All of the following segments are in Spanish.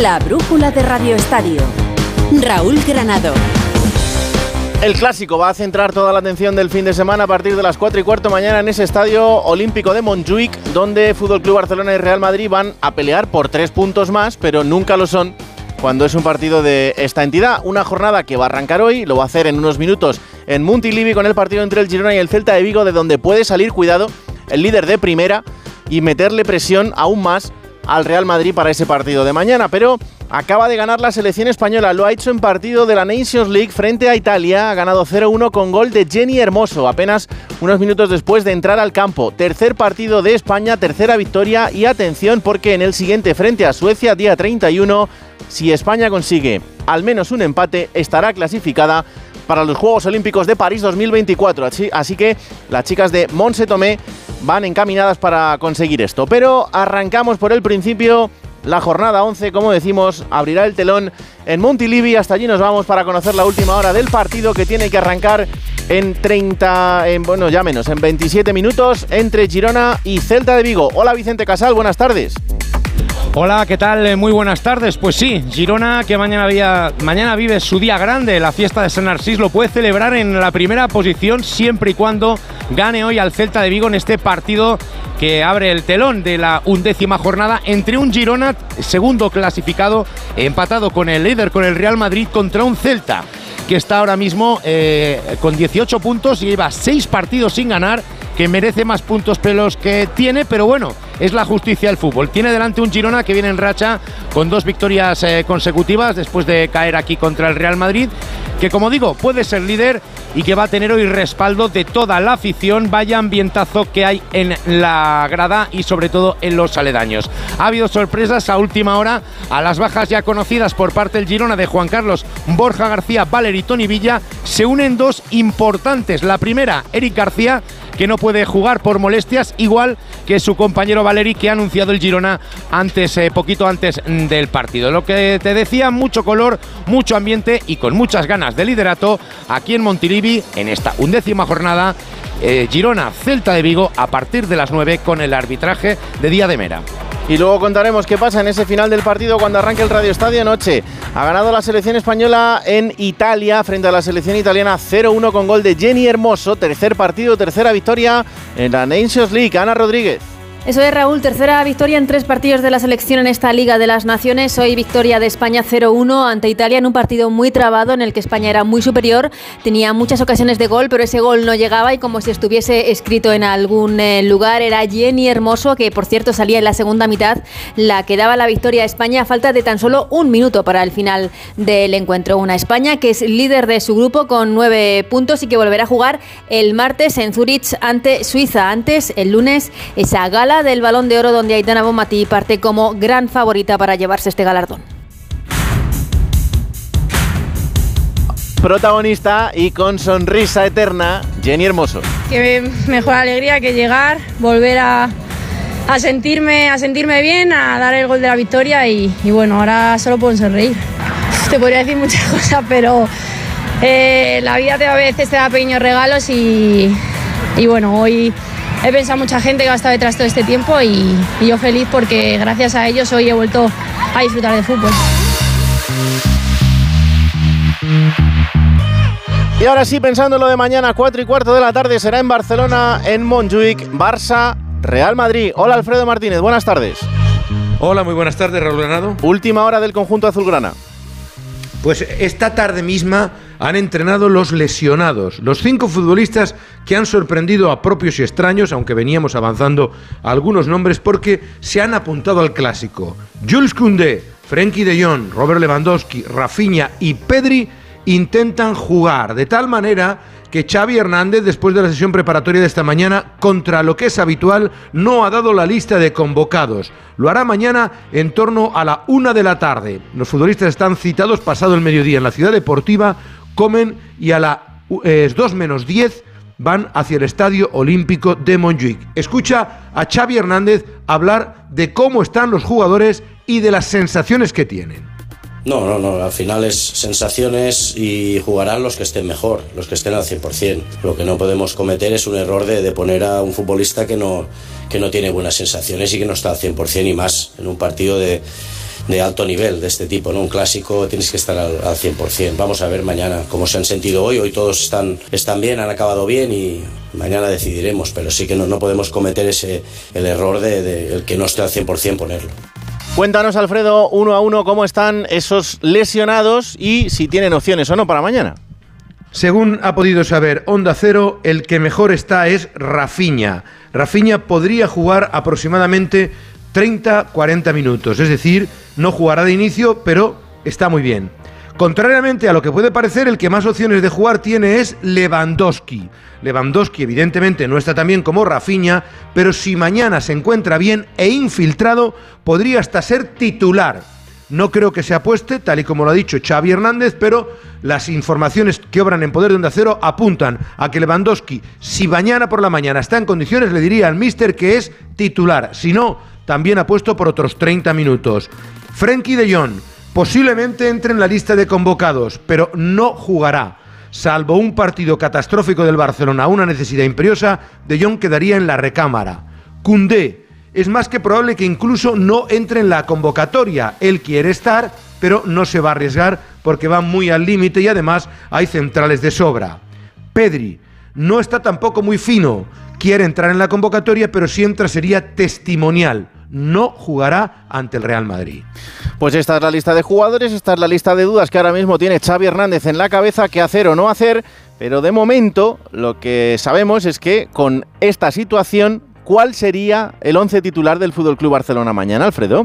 La brújula de Radio Estadio. Raúl Granado. El clásico va a centrar toda la atención del fin de semana a partir de las 4 y cuarto mañana en ese estadio olímpico de Montjuic, donde Fútbol Club Barcelona y Real Madrid van a pelear por tres puntos más, pero nunca lo son cuando es un partido de esta entidad. Una jornada que va a arrancar hoy, lo va a hacer en unos minutos en Montilivi con el partido entre el Girona y el Celta de Vigo, de donde puede salir, cuidado, el líder de primera y meterle presión aún más al Real Madrid para ese partido de mañana. Pero acaba de ganar la selección española. Lo ha hecho en partido de la Nations League frente a Italia. Ha ganado 0-1 con gol de Jenny Hermoso, apenas unos minutos después de entrar al campo. Tercer partido de España, tercera victoria. Y atención, porque en el siguiente frente a Suecia, día 31, si España consigue al menos un empate, estará clasificada para los Juegos Olímpicos de París 2024. Así, que las chicas de Monse Tomé van encaminadas para conseguir esto. Pero arrancamos por el principio. La jornada 11, como decimos, abrirá el telón en Montilivi. Hasta allí nos vamos para conocer la última hora del partido que tiene que arrancar en 30, en, bueno, ya menos, en 27 minutos entre Girona y Celta de Vigo. Hola Vicente Casal, buenas tardes. Hola, ¿qué tal? Eh, muy buenas tardes. Pues sí, Girona, que mañana, mañana vive su día grande, la fiesta de San Narcís, lo puede celebrar en la primera posición siempre y cuando gane hoy al Celta de Vigo en este partido que abre el telón de la undécima jornada entre un Girona, segundo clasificado, empatado con el líder, con el Real Madrid, contra un Celta que está ahora mismo eh, con 18 puntos y lleva 6 partidos sin ganar, que merece más puntos pelos que tiene, pero bueno es la justicia del fútbol. Tiene delante un Girona que viene en racha con dos victorias eh, consecutivas después de caer aquí contra el Real Madrid, que como digo puede ser líder y que va a tener hoy respaldo de toda la afición, vaya ambientazo que hay en la grada y sobre todo en los aledaños. Ha habido sorpresas a última hora a las bajas ya conocidas por parte del Girona de Juan Carlos, Borja García, Valer y Tony Villa, se unen dos importantes. La primera, Eric García, que no puede jugar por molestias, igual que su compañero Valeri, que ha anunciado el Girona antes, eh, poquito antes del partido. Lo que te decía, mucho color, mucho ambiente y con muchas ganas de liderato aquí en Montilivi en esta undécima jornada. Eh, Girona, Celta de Vigo, a partir de las 9 con el arbitraje de Día de Mera. Y luego contaremos qué pasa en ese final del partido cuando arranque el Radio Estadio Noche. Ha ganado la selección española en Italia frente a la selección italiana 0-1 con gol de Jenny Hermoso. Tercer partido, tercera victoria en la Nations League. Ana Rodríguez. Eso es Raúl, tercera victoria en tres partidos de la selección en esta Liga de las Naciones. Hoy victoria de España 0-1 ante Italia en un partido muy trabado en el que España era muy superior, tenía muchas ocasiones de gol, pero ese gol no llegaba y como si estuviese escrito en algún eh, lugar era Jenny Hermoso, que por cierto salía en la segunda mitad, la que daba la victoria a España a falta de tan solo un minuto para el final del encuentro. Una España que es líder de su grupo con nueve puntos y que volverá a jugar el martes en Zurich ante Suiza. Antes, el lunes, esa gala del Balón de Oro donde Aitana Bonmatí parte como gran favorita para llevarse este galardón. Protagonista y con sonrisa eterna, Jenny Hermoso. Qué mejor alegría que llegar, volver a, sentirme, a sentirme bien, a dar el gol de la victoria y, bueno, ahora solo puedo sonreír. Te podría decir muchas cosas, pero eh, la vida te, a veces te da pequeños regalos y, y bueno, hoy he pensado mucha gente que va a estar detrás todo este tiempo y, yo feliz porque gracias a ellos hoy he vuelto a disfrutar de fútbol. Y ahora sí, pensando en lo de mañana, 4 y cuarto de la tarde, será en Barcelona, en Montjuic, Barça, Real Madrid. Hola Alfredo Martínez, buenas tardes. Hola, muy buenas tardes, Raúl Granado. Última hora del conjunto azulgrana. Pues esta tarde misma han entrenado los lesionados, los cinco futbolistas que han sorprendido a propios y extraños, aunque veníamos avanzando algunos nombres porque se han apuntado al clásico. Jules Koundé, Frenkie de Jong, Robert Lewandowski, Rafinha y Pedri intentan jugar de tal manera que Xavi Hernández, después de la sesión preparatoria de esta mañana, contra lo que es habitual, no ha dado la lista de convocados. Lo hará mañana en torno a la una de la tarde. Los futbolistas están citados pasado el mediodía en la ciudad deportiva, comen y a las 2 eh, menos 10 van hacia el Estadio Olímpico de Montjuic. Escucha a Xavi Hernández hablar de cómo están los jugadores y de las sensaciones que tienen. No, no, no, al final es sensaciones y jugarán los que estén mejor, los que estén al 100%. Lo que no podemos cometer es un error de, poner a un futbolista que no, que no tiene buenas sensaciones y que no está al 100% y más en un partido de, de alto nivel de este tipo, ¿no? Un clásico tienes que estar al, al 100%. Vamos a ver mañana cómo se han sentido hoy. Hoy todos están, están bien, han acabado bien y mañana decidiremos, pero sí que no, no podemos cometer ese, el error de, de el que no esté al 100% ponerlo. Cuéntanos, Alfredo, uno a uno, cómo están esos lesionados y si tienen opciones o no para mañana. Según ha podido saber Onda Cero, el que mejor está es Rafiña. Rafiña podría jugar aproximadamente 30-40 minutos, es decir, no jugará de inicio, pero está muy bien. Contrariamente a lo que puede parecer, el que más opciones de jugar tiene es Lewandowski. Lewandowski evidentemente no está tan bien como Rafinha, pero si mañana se encuentra bien e infiltrado, podría hasta ser titular. No creo que se apueste, tal y como lo ha dicho Xavi Hernández, pero las informaciones que obran en poder de Onda Cero apuntan a que Lewandowski, si mañana por la mañana está en condiciones, le diría al míster que es titular. Si no, también ha puesto por otros 30 minutos. Frenkie de Jong posiblemente entre en la lista de convocados, pero no jugará. Salvo un partido catastrófico del Barcelona, una necesidad imperiosa, De Jong quedaría en la recámara. Cundé es más que probable que incluso no entre en la convocatoria. Él quiere estar, pero no se va a arriesgar porque va muy al límite y además hay centrales de sobra. Pedri no está tampoco muy fino. Quiere entrar en la convocatoria, pero si entra sería testimonial no jugará ante el Real Madrid. Pues esta es la lista de jugadores, esta es la lista de dudas que ahora mismo tiene Xavi Hernández en la cabeza, qué hacer o no hacer, pero de momento lo que sabemos es que con esta situación, ¿cuál sería el once titular del Fútbol Club Barcelona mañana, Alfredo?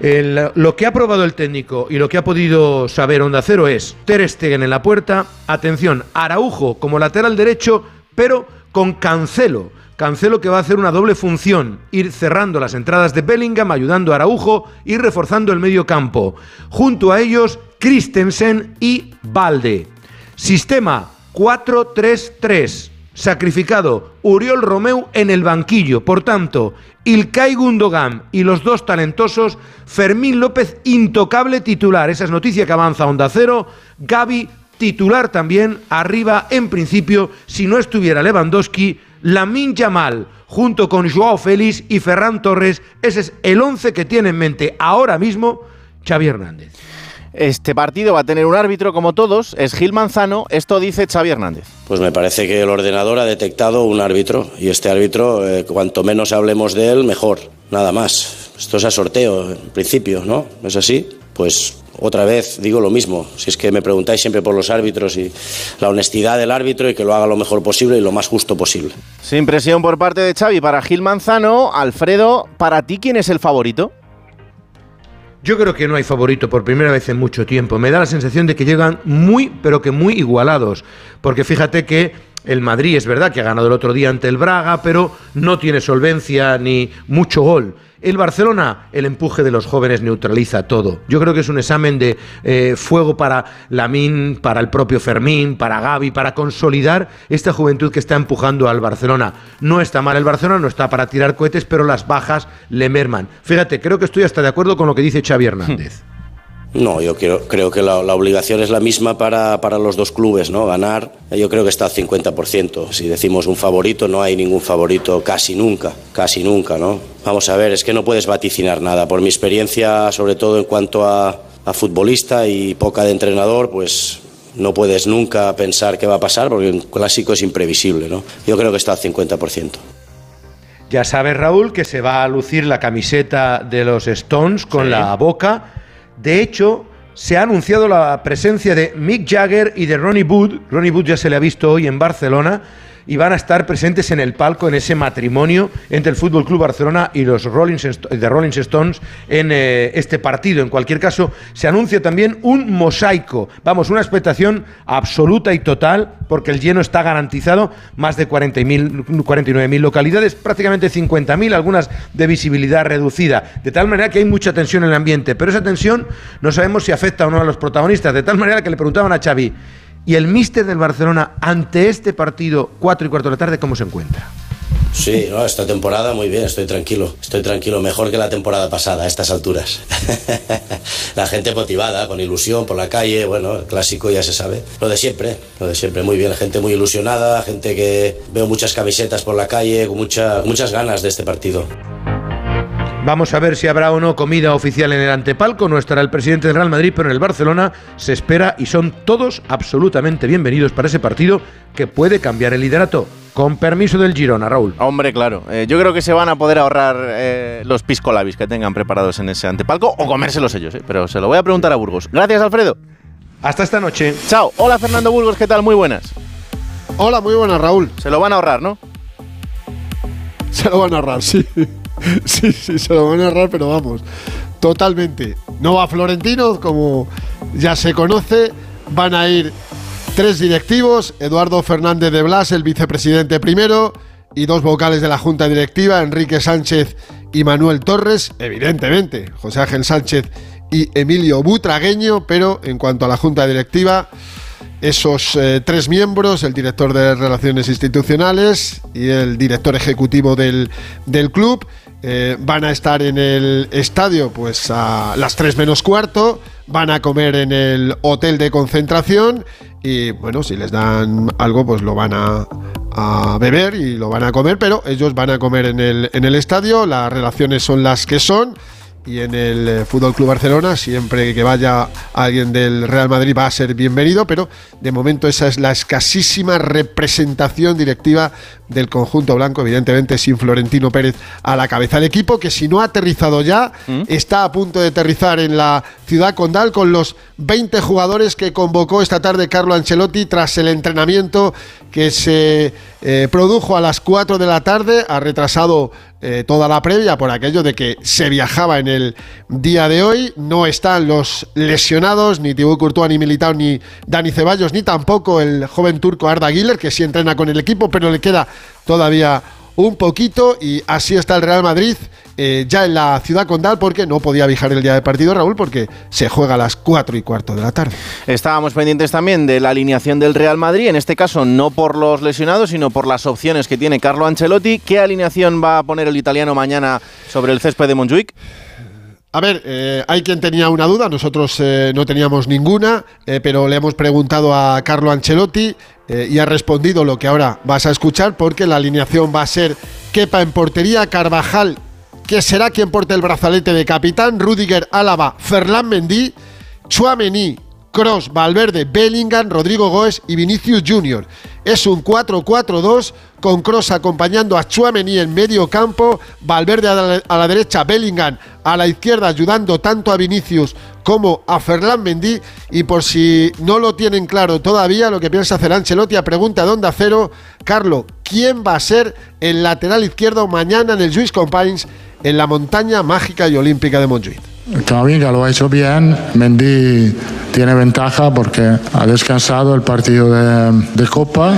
El, lo que ha probado el técnico y lo que ha podido saber Onda Cero es Ter Stegen en la puerta, atención, Araujo como lateral derecho, pero con Cancelo Cancelo que va a hacer una doble función, ir cerrando las entradas de Bellingham, ayudando a Araujo y reforzando el medio campo. Junto a ellos, Christensen y Valde. Sistema 4-3-3. Sacrificado Uriol Romeu en el banquillo. Por tanto, Ilkay Gundogan y los dos talentosos, Fermín López intocable titular. Esa es noticia que avanza Onda Cero. Gaby titular también, arriba en principio, si no estuviera Lewandowski, Lamin Yamal, junto con Joao Félix y Ferran Torres, ese es el 11 que tiene en mente ahora mismo Xavi Hernández. Este partido va a tener un árbitro como todos, es Gil Manzano, esto dice Xavi Hernández. Pues me parece que el ordenador ha detectado un árbitro y este árbitro, eh, cuanto menos hablemos de él, mejor, nada más. Esto es a sorteo, en principio, ¿no? ¿Es así? Pues otra vez digo lo mismo. Si es que me preguntáis siempre por los árbitros y la honestidad del árbitro y que lo haga lo mejor posible y lo más justo posible. Sin presión por parte de Xavi para Gil Manzano. Alfredo, ¿para ti quién es el favorito? Yo creo que no hay favorito por primera vez en mucho tiempo. Me da la sensación de que llegan muy, pero que muy igualados. Porque fíjate que el Madrid es verdad que ha ganado el otro día ante el Braga, pero no tiene solvencia ni mucho gol. El Barcelona, el empuje de los jóvenes neutraliza todo. Yo creo que es un examen de eh, fuego para Lamín, para el propio Fermín, para Gaby, para consolidar esta juventud que está empujando al Barcelona. No está mal el Barcelona, no está para tirar cohetes, pero las bajas le merman. Fíjate, creo que estoy hasta de acuerdo con lo que dice Xavi Hernández. No, yo creo, creo que la, la, obligación es la misma para, para, los dos clubes, ¿no? Ganar, yo creo que está al 50%. Si decimos un favorito, no hay ningún favorito casi nunca, casi nunca, ¿no? Vamos a ver, es que no puedes vaticinar nada. Por mi experiencia, sobre todo en cuanto a, a futbolista y poca de entrenador, pues no puedes nunca pensar qué va a pasar porque un clásico es imprevisible, ¿no? Yo creo que está al 50%. Ya sabes, Raúl, que se va a lucir la camiseta de los Stones con sí. la boca de hecho, se ha anunciado la presencia de Mick Jagger y de Ronnie Wood. Ronnie Wood ya se le ha visto hoy en Barcelona y van a estar presentes en el palco en ese matrimonio entre el Fútbol Club Barcelona y los Rolling, de Rolling Stones en eh, este partido. En cualquier caso, se anuncia también un mosaico. Vamos, una expectación absoluta y total, porque el lleno está garantizado. Más de 49.000 localidades, prácticamente 50.000, algunas de visibilidad reducida. De tal manera que hay mucha tensión en el ambiente. Pero esa tensión no sabemos si afecta o no a los protagonistas. De tal manera que le preguntaban a Xavi. Y el míster del Barcelona, ante este partido, 4 y cuarto de la tarde, ¿cómo se encuentra? Sí, no, esta temporada muy bien, estoy tranquilo. Estoy tranquilo, mejor que la temporada pasada, a estas alturas. la gente motivada, con ilusión por la calle, bueno, el clásico ya se sabe. Lo de siempre, lo de siempre, muy bien. Gente muy ilusionada, gente que veo muchas camisetas por la calle, con mucha, muchas ganas de este partido. Vamos a ver si habrá o no comida oficial en el antepalco. No estará el presidente del Real Madrid, pero en el Barcelona se espera y son todos absolutamente bienvenidos para ese partido que puede cambiar el liderato. Con permiso del Girona, Raúl. Hombre, claro. Eh, yo creo que se van a poder ahorrar eh, los piscolabis que tengan preparados en ese antepalco o comérselos ellos, eh, pero se lo voy a preguntar a Burgos. Gracias, Alfredo. Hasta esta noche. Chao. Hola, Fernando Burgos, ¿qué tal? Muy buenas. Hola, muy buenas, Raúl. Se lo van a ahorrar, ¿no? Se lo van a ahorrar, sí. Sí, sí, se lo van a ahorrar, pero vamos, totalmente. No va Florentino, como ya se conoce, van a ir tres directivos, Eduardo Fernández de Blas, el vicepresidente primero, y dos vocales de la Junta Directiva, Enrique Sánchez y Manuel Torres, evidentemente, José Ángel Sánchez y Emilio Butragueño, pero en cuanto a la Junta Directiva, esos eh, tres miembros, el director de Relaciones Institucionales y el director ejecutivo del, del club, eh, van a estar en el estadio pues a las 3 menos cuarto, van a comer en el hotel de concentración. Y bueno, si les dan algo pues lo van a, a beber y lo van a comer, pero ellos van a comer en el, en el estadio, las relaciones son las que son y en el eh, Fútbol Club Barcelona siempre que vaya alguien del Real Madrid va a ser bienvenido, pero de momento esa es la escasísima representación directiva del conjunto blanco, evidentemente sin Florentino Pérez a la cabeza. del equipo que si no ha aterrizado ya, está a punto de aterrizar en la ciudad condal con los 20 jugadores que convocó esta tarde Carlo Ancelotti tras el entrenamiento que se eh, produjo a las 4 de la tarde, ha retrasado eh, toda la previa por aquello de que se viajaba en el día de hoy. No están los lesionados, ni Thibaut Courtois, ni Militao, ni Dani Ceballos, ni tampoco el joven turco Arda Güler, que sí entrena con el equipo, pero le queda todavía un poquito y así está el Real Madrid eh, ya en la ciudad condal porque no podía viajar el día de partido Raúl porque se juega a las 4 y cuarto de la tarde. Estábamos pendientes también de la alineación del Real Madrid, en este caso no por los lesionados sino por las opciones que tiene Carlo Ancelotti. ¿Qué alineación va a poner el italiano mañana sobre el césped de Montjuic? A ver, eh, hay quien tenía una duda, nosotros eh, no teníamos ninguna, pero le hemos preguntado a Carlo Ancelotti y ha respondido lo que ahora vas a escuchar porque la alineación va a ser Kepa en portería, Carvajal, que será quien porte el brazalete de capitán, Rudiger, Álava, Ferland Mendy, Chuamení, Cross, Valverde, Bellingham, Rodrigo Goes y Vinicius Junior. Es un 4-4-2 con Cross acompañando a Chuamení en medio campo, Valverde a la, derecha, Bellingham a la izquierda ayudando tanto a Vinicius como a Ferland Mendy y por si no lo tienen claro todavía lo que piensa hacer Ancelotti a pregunta de Onda Cero, Carlo, ¿quién va a ser el lateral izquierdo mañana en el Juice Compines en la montaña mágica y olímpica de Montjuic? Camavinga lo ha hecho bien, Mendy tiene ventaja porque ha descansado el partido de, Copa.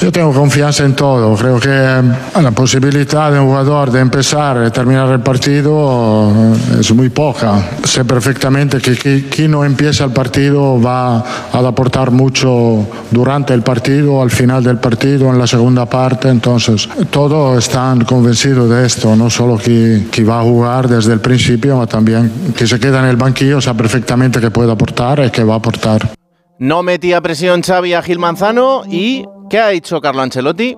Yo tengo confianza en todo, creo que la posibilidad de un jugador de empezar y terminar el partido es muy poca. Sé perfectamente que quien no empieza el partido va a aportar mucho durante el partido, al final del partido, en la segunda parte, entonces todos están convencidos de esto, no solo que, que va a jugar desde el principio, sino también que se queda en el banquillo, sabe perfectamente que puede aportar y que va a aportar. No metía presión Xavi a Gil Manzano y ¿qué ha hecho Carlo Ancelotti?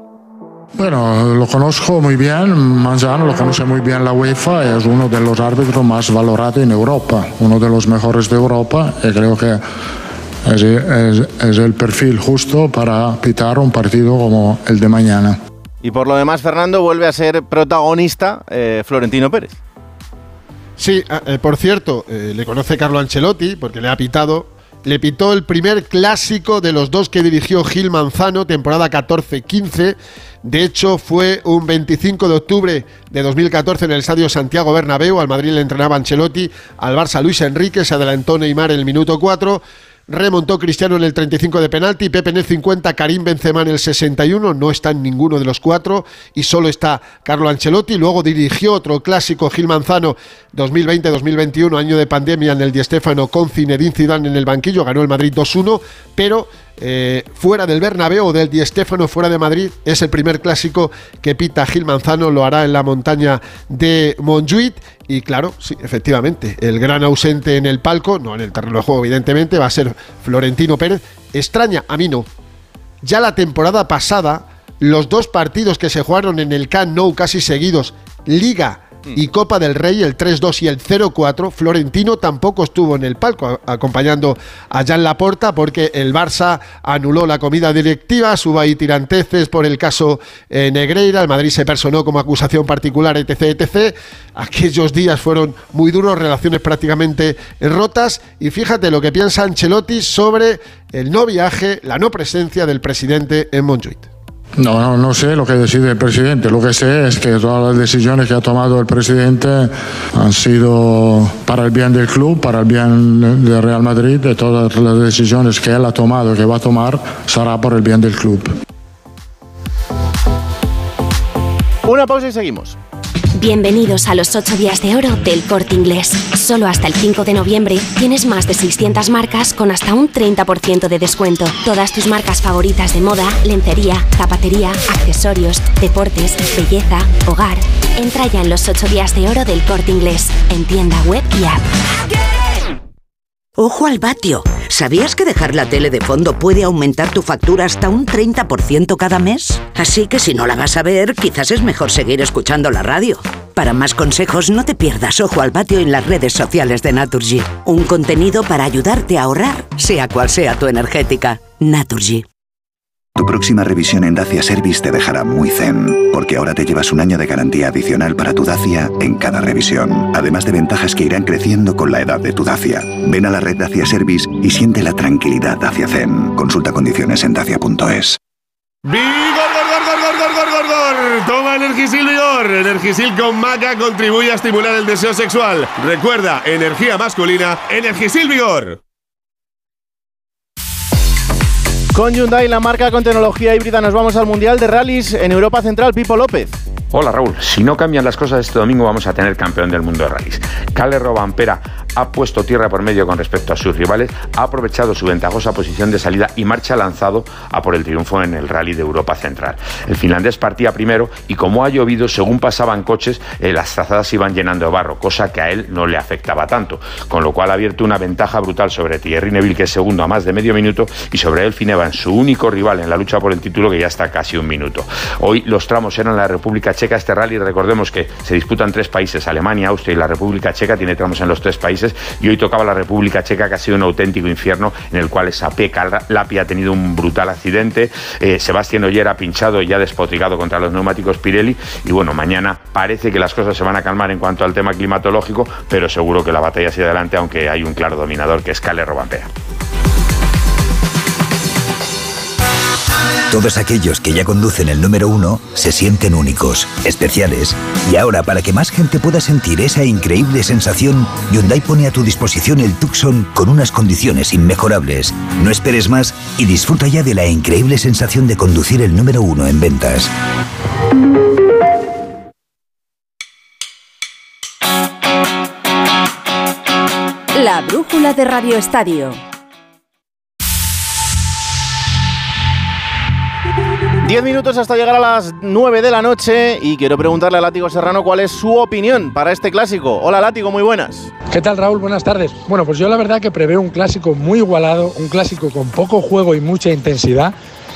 Bueno, lo conozco muy bien, Manzano lo conoce muy bien la UEFA, es uno de los árbitros más valorados en Europa, uno de los mejores de Europa y creo que es, es el perfil justo para pitar un partido como el de mañana. Y por lo demás, Fernando vuelve a ser protagonista eh, Florentino Pérez. Sí, ah, eh, por cierto, eh, le conoce Carlo Ancelotti porque le ha pitado. Le pitó el primer clásico de los dos que dirigió Gil Manzano, temporada 14-15. De hecho, fue un 25 de octubre de 2014 en el estadio Santiago Bernabéu. Al Madrid le entrenaba Ancelotti, al Barça Luis Enrique, se adelantó Neymar el minuto 4. Remontó Cristiano en el 35 de penalti, Pepe en el 50, Karim Benzema en el 61, no está en ninguno de los cuatro y solo está Carlo Ancelotti. Luego dirigió otro clásico Gil Manzano 2020-2021, año de pandemia en el Di Stéfano con Zinedine Zidane en el banquillo, ganó el Madrid 2-1, pero eh, fuera del Bernabéu o del Di Stéfano, fuera de Madrid, es el primer clásico que pita Gil Manzano, lo hará en la montaña de Montjuic y claro, sí, efectivamente, el gran ausente en el palco, no en el terreno de juego, evidentemente, va a ser Florentino Pérez. Extraña, a mí no. Ya la temporada pasada, los dos partidos que se jugaron en el Camp casi seguidos, Liga y Copa del Rey, el 3-2 y el 0-4. Florentino tampoco estuvo en el palco acompañando a Jan Laporta porque el Barça anuló la comida directiva, suba y tiranteces por el caso eh, Negreira, el Madrid se personó como acusación particular, etc, etc. Aquellos días fueron muy duros, relaciones prácticamente rotas y fíjate lo que piensa Ancelotti sobre el no viaje, la no presencia del presidente en Montjuic. No, no, sé lo que decide el presidente. Lo que sé es que todas las decisiones que ha tomado el presidente han sido para el bien del club, para el bien del Real Madrid. De todas las decisiones que él ha tomado, que va a tomar, será por el bien del club. Una pausa y seguimos. Bienvenidos a los 8 días de oro del corte inglés. Solo hasta el 5 de noviembre tienes más de 600 marcas con hasta un 30% de descuento. Todas tus marcas favoritas de moda, lencería, zapatería, accesorios, deportes, belleza, hogar. Entra ya en los 8 días de oro del corte inglés, en tienda web y app. Ojo al vatio. ¿Sabías que dejar la tele de fondo puede aumentar tu factura hasta un 30% cada mes? Así que si no la vas a ver, quizás es mejor seguir escuchando la radio. Para más consejos, no te pierdas Ojo al Vatio en las redes sociales de Naturgy. Un contenido para ayudarte a ahorrar, sea cual sea tu energética. Naturgy. Tu próxima revisión en Dacia Service te dejará muy zen, porque ahora te llevas un año de garantía adicional para tu Dacia en cada revisión, además de ventajas que irán creciendo con la edad de tu Dacia. Ven a la red Dacia Service y siente la tranquilidad Dacia Zen. Consulta condiciones en dacia.es. ¡Vigor, gor, gor, gor, gor, gor! Toma Energisil Vigor. Energisil con maca contribuye a estimular el deseo sexual. Recuerda, energía masculina, Energisil Vigor. Con Hyundai, la marca con tecnología híbrida, nos vamos al Mundial de Rallys en Europa Central. Pipo López. Hola Raúl, si no cambian las cosas este domingo vamos a tener campeón del mundo de rallies. Calle Robampera ha puesto tierra por medio con respecto a sus rivales, ha aprovechado su ventajosa posición de salida y marcha lanzado a por el triunfo en el rally de Europa Central. El finlandés partía primero y como ha llovido, según pasaban coches, eh, las trazadas iban llenando de barro, cosa que a él no le afectaba tanto, con lo cual ha abierto una ventaja brutal sobre Thierry Neville, que es segundo a más de medio minuto, y sobre él Finevan, su único rival en la lucha por el título, que ya está casi un minuto. Hoy los tramos eran la República Checa, este rally, recordemos que se disputan tres países, Alemania, Austria y la República Checa, tiene tramos en los tres países, y hoy tocaba la República Checa, que ha sido un auténtico infierno, en el cual esa peca Lapi ha tenido un brutal accidente, eh, Sebastián Oyer ha pinchado y ha despotricado contra los neumáticos Pirelli, y bueno, mañana parece que las cosas se van a calmar en cuanto al tema climatológico, pero seguro que la batalla sigue adelante, aunque hay un claro dominador que es Cale Robampera. Todos aquellos que ya conducen el número uno se sienten únicos, especiales. Y ahora, para que más gente pueda sentir esa increíble sensación, Hyundai pone a tu disposición el Tucson con unas condiciones inmejorables. No esperes más y disfruta ya de la increíble sensación de conducir el número uno en ventas. La brújula de Radio Estadio. 10 minutos hasta llegar a las 9 de la noche y quiero preguntarle a Látigo Serrano cuál es su opinión para este clásico. Hola Látigo, muy buenas. ¿Qué tal Raúl? Buenas tardes. Bueno, pues yo la verdad que preveo un clásico muy igualado, un clásico con poco juego y mucha intensidad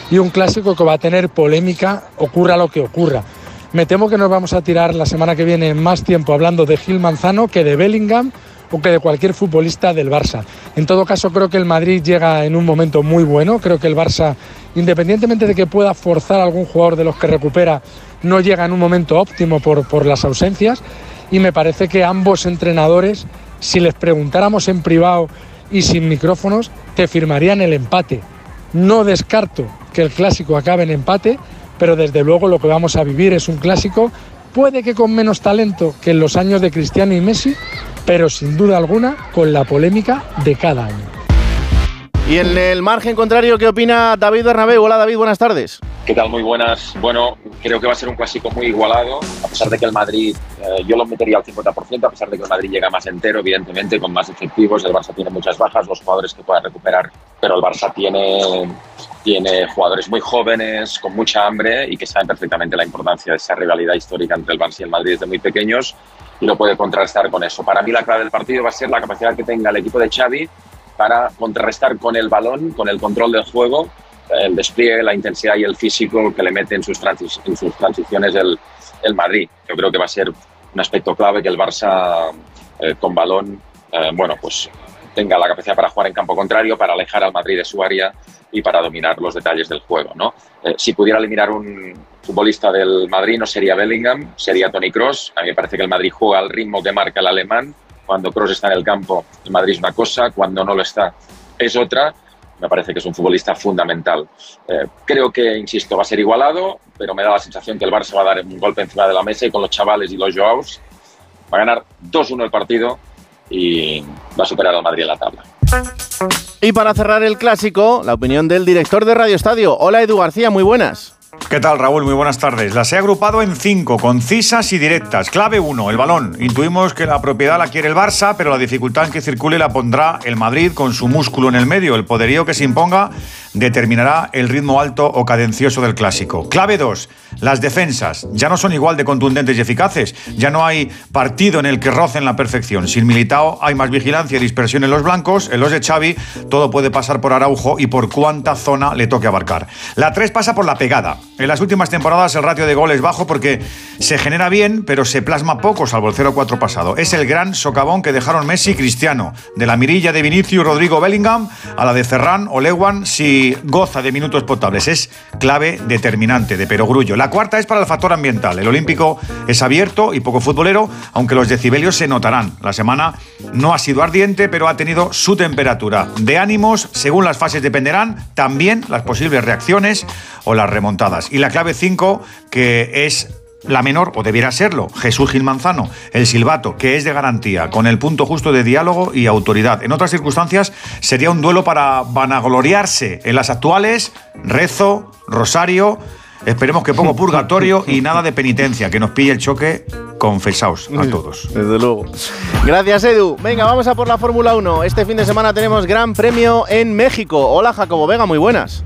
y un clásico que va a tener polémica, ocurra lo que ocurra. Me temo que nos vamos a tirar la semana que viene más tiempo hablando de Gil Manzano que de Bellingham o que de cualquier futbolista del Barça. En todo caso, creo que el Madrid llega en un momento muy bueno. Creo que el Barça, independientemente de que pueda forzar a algún jugador de los que recupera, no llega en un momento óptimo por, por las ausencias. Y me parece que ambos entrenadores, si les preguntáramos en privado y sin micrófonos, te firmarían el empate. No descarto que el clásico acabe en empate, pero desde luego lo que vamos a vivir es un clásico, puede que con menos talento que en los años de Cristiano y Messi, pero sin duda alguna con la polémica de cada año. Y en el margen contrario, ¿qué opina David Bernabéu? Hola David, buenas tardes. ¿Qué tal? Muy buenas. Bueno, creo que va a ser un clásico muy igualado, a pesar de que el Madrid, eh, yo lo metería al 50%, a pesar de que el Madrid llega más entero, evidentemente, con más efectivos. El Barça tiene muchas bajas, los jugadores que pueda recuperar, pero el Barça tiene, tiene jugadores muy jóvenes, con mucha hambre y que saben perfectamente la importancia de esa rivalidad histórica entre el Barça y el Madrid desde muy pequeños y lo puede contrarrestar con eso. Para mí la clave del partido va a ser la capacidad que tenga el equipo de Xavi para contrarrestar con el balón, con el control del juego, el despliegue, la intensidad y el físico que le mete en sus, transiciones el, el Madrid. Yo creo que va a ser un aspecto clave que el Barça eh, con balón, eh, bueno, pues tenga la capacidad para jugar en campo contrario, para alejar al Madrid de su área y para dominar los detalles del juego. ¿no? Eh, si pudiera eliminar un futbolista del Madrid no sería Bellingham, sería Tony Cross. A mí me parece que el Madrid juega al ritmo que marca el alemán. Cuando Cross está en el campo, el Madrid es una cosa, cuando no lo está, es otra. Me parece que es un futbolista fundamental. Eh, creo que, insisto, va a ser igualado, pero me da la sensación que el Barça va a dar un golpe encima de la mesa y con los chavales y los Joaos va a ganar 2-1 el partido y va a superar al Madrid en la tabla. Y para cerrar el clásico, la opinión del director de Radio Estadio. Hola Edu García, muy buenas. ¿Qué tal, Raúl? Muy buenas tardes. Las he agrupado en cinco, concisas y directas. Clave 1, el balón. Intuimos que la propiedad la quiere el Barça, pero la dificultad en que circule la pondrá el Madrid con su músculo en el medio. El poderío que se imponga determinará el ritmo alto o cadencioso del clásico. Clave 2, las defensas. Ya no son igual de contundentes y eficaces. Ya no hay partido en el que rocen la perfección. Sin Militao hay más vigilancia y dispersión en los blancos. En los de Xavi todo puede pasar por Araujo y por cuánta zona le toque abarcar. La 3 pasa por la pegada. En las últimas temporadas el ratio de goles es bajo porque se genera bien, pero se plasma poco, salvo el 0-4 pasado. Es el gran socavón que dejaron Messi y Cristiano. De la mirilla de Vinicius Rodrigo Bellingham a la de Ferran o Lewan si goza de minutos potables. Es clave determinante de perogrullo. La cuarta es para el factor ambiental. El olímpico es abierto y poco futbolero, aunque los decibelios se notarán. La semana no ha sido ardiente, pero ha tenido su temperatura. De ánimos, según las fases dependerán también las posibles reacciones o las remontadas. Y la clave 5, que es la menor, o debiera serlo, Jesús Gil Manzano, el silbato, que es de garantía, con el punto justo de diálogo y autoridad. En otras circunstancias sería un duelo para vanagloriarse. En las actuales, rezo, rosario, esperemos que pongo purgatorio y nada de penitencia, que nos pille el choque, confesaos a todos. Desde luego. Gracias, Edu. Venga, vamos a por la Fórmula 1. Este fin de semana tenemos Gran Premio en México. Hola, Jacobo Vega, muy buenas.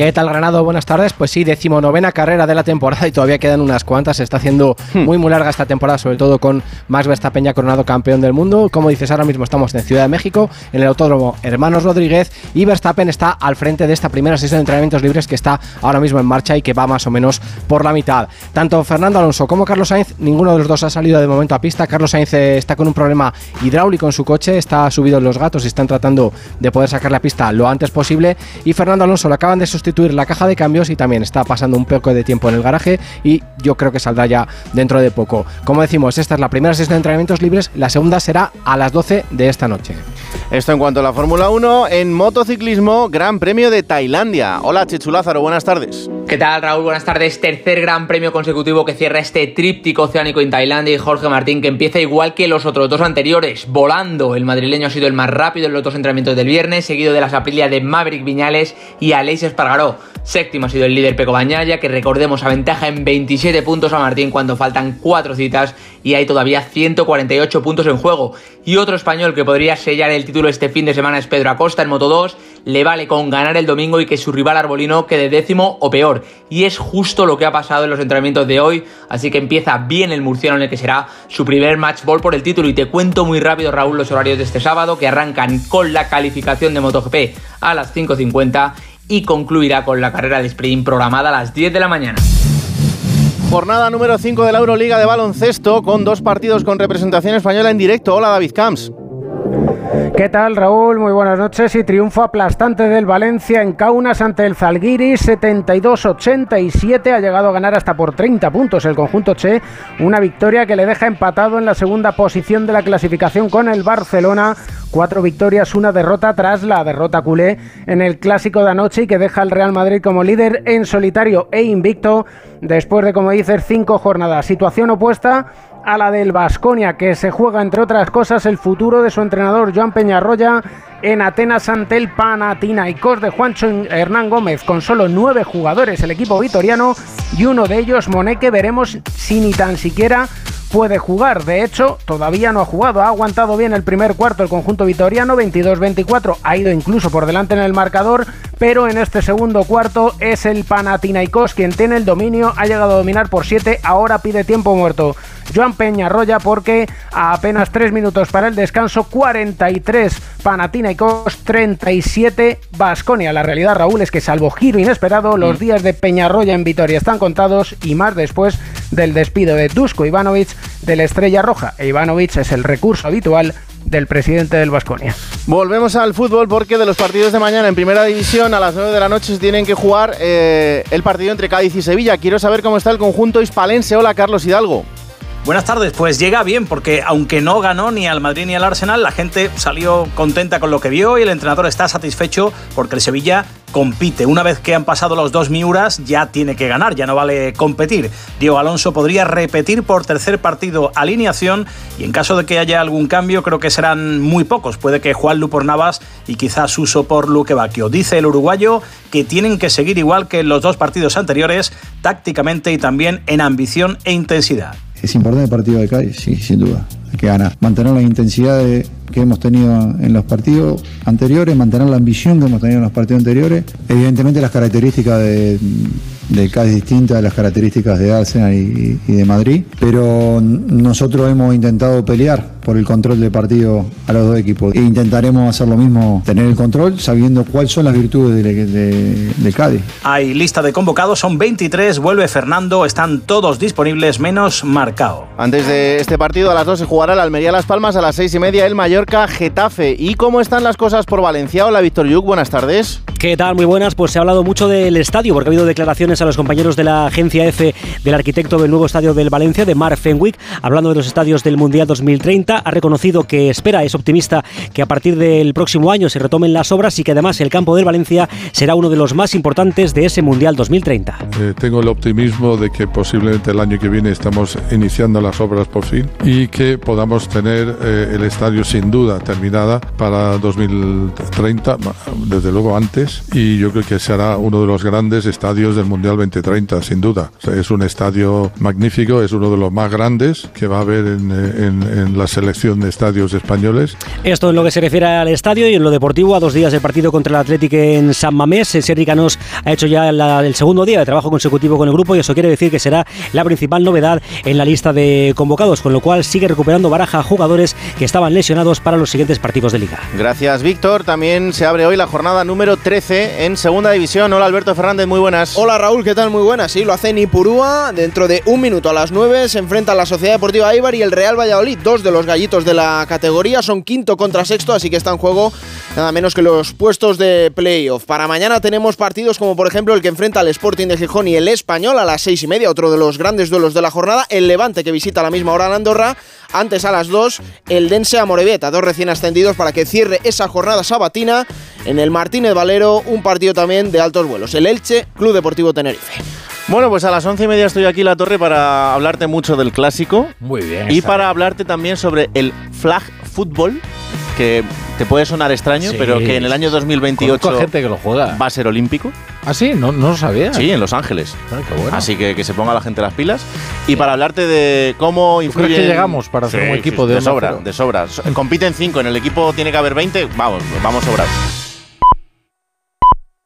¿Qué tal, Granado? Buenas tardes. Pues sí, decimonovena carrera de la temporada y todavía quedan unas cuantas. Se está haciendo muy, muy larga esta temporada, sobre todo con Max Verstappen ya coronado campeón del mundo. Como dices, ahora mismo estamos en Ciudad de México, en el Autódromo Hermanos Rodríguez, y Verstappen está al frente de esta primera sesión de entrenamientos libres que está ahora mismo en marcha y que va más o menos por la mitad. Tanto Fernando Alonso como Carlos Sainz, ninguno de los dos ha salido de momento a pista. Carlos Sainz eh, está con un problema hidráulico en su coche, está subido en los gatos y están tratando de poder sacar la pista lo antes posible. Y Fernando Alonso le acaban de sustituir la caja de cambios y también está pasando un poco de tiempo en el garaje y yo creo que saldrá ya dentro de poco. Como decimos, esta es la primera sesión de entrenamientos libres, la segunda será a las 12 de esta noche. Esto en cuanto a la Fórmula 1, en motociclismo, Gran Premio de Tailandia. Hola, Chichu Lázaro, buenas tardes. ¿Qué tal, Raúl? Buenas tardes. Tercer gran premio consecutivo que cierra este tríptico oceánico en Tailandia y Jorge Martín que empieza igual que los otros dos anteriores, volando. El madrileño ha sido el más rápido en los dos entrenamientos del viernes, seguido de la Aprilia de Maverick Viñales y Aleix Espargaró. Séptimo ha sido el líder Peco Bañaya, que recordemos aventaja en 27 puntos a Martín cuando faltan 4 citas y hay todavía 148 puntos en juego. Y otro español que podría sellar el título este fin de semana es Pedro Acosta en Moto 2. Le vale con ganar el domingo y que su rival Arbolino quede décimo o peor. Y es justo lo que ha pasado en los entrenamientos de hoy. Así que empieza bien el murciano en el que será su primer match ball por el título. Y te cuento muy rápido, Raúl, los horarios de este sábado que arrancan con la calificación de MotoGP a las 5.50 y concluirá con la carrera de sprint programada a las 10 de la mañana. Jornada número 5 de la Euroliga de baloncesto con dos partidos con representación española en directo. Hola David Camps. ¿Qué tal, Raúl? Muy buenas noches. Y triunfo aplastante del Valencia en Kaunas ante el Zalgiris, 72-87. Ha llegado a ganar hasta por 30 puntos el conjunto Che. Una victoria que le deja empatado en la segunda posición de la clasificación con el Barcelona. Cuatro victorias, una derrota tras la derrota culé en el clásico de anoche y que deja al Real Madrid como líder en solitario e invicto después de, como dices, cinco jornadas. Situación opuesta a la del Vasconia, que se juega, entre otras cosas, el futuro de su entrenador Joan Peñarroya en Atenas ante el Panathinaikos de Juancho Hernán Gómez, con solo nueve jugadores el equipo vitoriano y uno de ellos, Moneque, veremos si ni tan siquiera puede jugar. De hecho, todavía no ha jugado. Ha aguantado bien el primer cuarto el conjunto vitoriano, 22-24. Ha ido incluso por delante en el marcador, pero en este segundo cuarto es el Panathinaikos quien tiene el dominio. Ha llegado a dominar por 7. Ahora pide tiempo muerto Joan Peñarroya porque a apenas tres minutos para el descanso, 43 Panathinaikos, 37 Basconia. La realidad, Raúl, es que salvo giro inesperado, los Mm. días de Peñarroya en Vitoria están contados y más después del despido de Dusko Ivanovic de la Estrella Roja. E Ivanovic es el recurso habitual del presidente del Basconia. Volvemos al fútbol porque de los partidos de mañana en primera división a las 9 de la noche se tienen que jugar eh, el partido entre Cádiz y Sevilla. Quiero saber cómo está el conjunto hispalense. Hola, Carlos Hidalgo. Buenas tardes, pues llega bien porque aunque no ganó ni al Madrid ni al Arsenal, la gente salió contenta con lo que vio y el entrenador está satisfecho porque el Sevilla compite. Una vez que han pasado los dos Miuras ya tiene que ganar, ya no vale competir. Diego Alonso podría repetir por tercer partido alineación y en caso de que haya algún cambio creo que serán muy pocos. Puede que Juan Lu por Navas y quizás Uso por Luque Bacchio. Dice el uruguayo que tienen que seguir igual que en los dos partidos anteriores, tácticamente y también en ambición e intensidad. Es importante el partido de Cádiz, sí, sin duda. Hay que ganar. Mantener la intensidad que hemos tenido en los partidos anteriores, mantener la ambición que hemos tenido en los partidos anteriores. Evidentemente las características de, de Cádiz distintas de las características de Arsenal y, y de Madrid, pero nosotros hemos intentado pelear por el control del partido a los dos equipos. E intentaremos hacer lo mismo, tener el control sabiendo cuáles son las virtudes de, de- de Cádiz. Hay lista de convocados, son 23, vuelve Fernando, están todos disponibles menos marcado. Antes de este partido, a las 2 se jugará el Almería Las Palmas, a las 6 y media el Mallorca Getafe. ¿Y cómo están las cosas por Valencia? Hola, Víctor Yuk, buenas tardes. ¿Qué tal? Muy buenas. Pues se ha hablado mucho del estadio, porque ha habido declaraciones a los compañeros de la agencia F del arquitecto del nuevo estadio del Valencia, de Mark Fenwick, hablando de los estadios del Mundial 2030. Ha reconocido que espera, es optimista, que a partir del próximo año se retomen las obras y que además el campo del Valencia será uno de los más importantes de ese Mundial 2030. Eh, tengo el optimismo de que posiblemente el año que viene estamos iniciando las obras por fin y que podamos tener eh, el estadio sin duda terminada para 2030, ma- desde luego antes, y yo creo que será uno de los grandes estadios del Mundial 2030, sin duda. O sea, es un estadio magnífico, es uno de los más grandes que va a haber en, eh, en- en la selección de estadios españoles. Esto en lo que se refiere al estadio y en lo deportivo, a dos días del partido contra el Athletic en San Mamés, Sergi Canós ha hecho ya la- el segundo día de trabajo consecutivo con el grupo y eso quiere decir que será la principal novedad en la lista de convocados, con lo cual sigue recuperando baraja a jugadores que estaban lesionados para los siguientes partidos de liga. Gracias, Víctor. También se abre hoy la jornada número 13 en Segunda División. Hola, Alberto Fernández, muy buenas. Hola Raúl, ¿qué tal? Muy buenas. Sí, lo hace Nipurúa. Dentro de un minuto a las 9 se enfrentan la Sociedad Deportiva Eibar y el Real Valladolid. Dos de los gallitos de la categoría son quinto contra sexto, así que está en juego nada menos que los puestos de playoff. Para mañana tenemos partidos como por ejemplo el que enfrenta al Sporting de Gijón y el Español a las seis y media, otro de los grandes duelos de la jornada. El Levante que visita a la misma hora en Andorra. Antes a las 2 el Dense a Morevieta, dos recién ascendidos para que cierre esa jornada sabatina en el Martínez Valero, un partido también de altos vuelos. El Elche, Club Deportivo Tenerife. Bueno, pues a las once y media estoy aquí en la torre para hablarte mucho del clásico. Muy bien. Y para hablarte también sobre el flag fútbol, que te puede sonar extraño, Sí. pero que en el año 2028 Conozco gente que lo juega. va a ser olímpico. ¿Ah, sí? No, no lo sabía. Sí, en Los Ángeles. Ah, qué bueno. Así que que se ponga la gente las pilas. Y para hablarte de cómo ¿Tú influye. crees que llegamos para hacer un equipo de de sobra? De sobra. Compiten cinco, en el equipo tiene que haber 20. Vamos, vamos sobrados.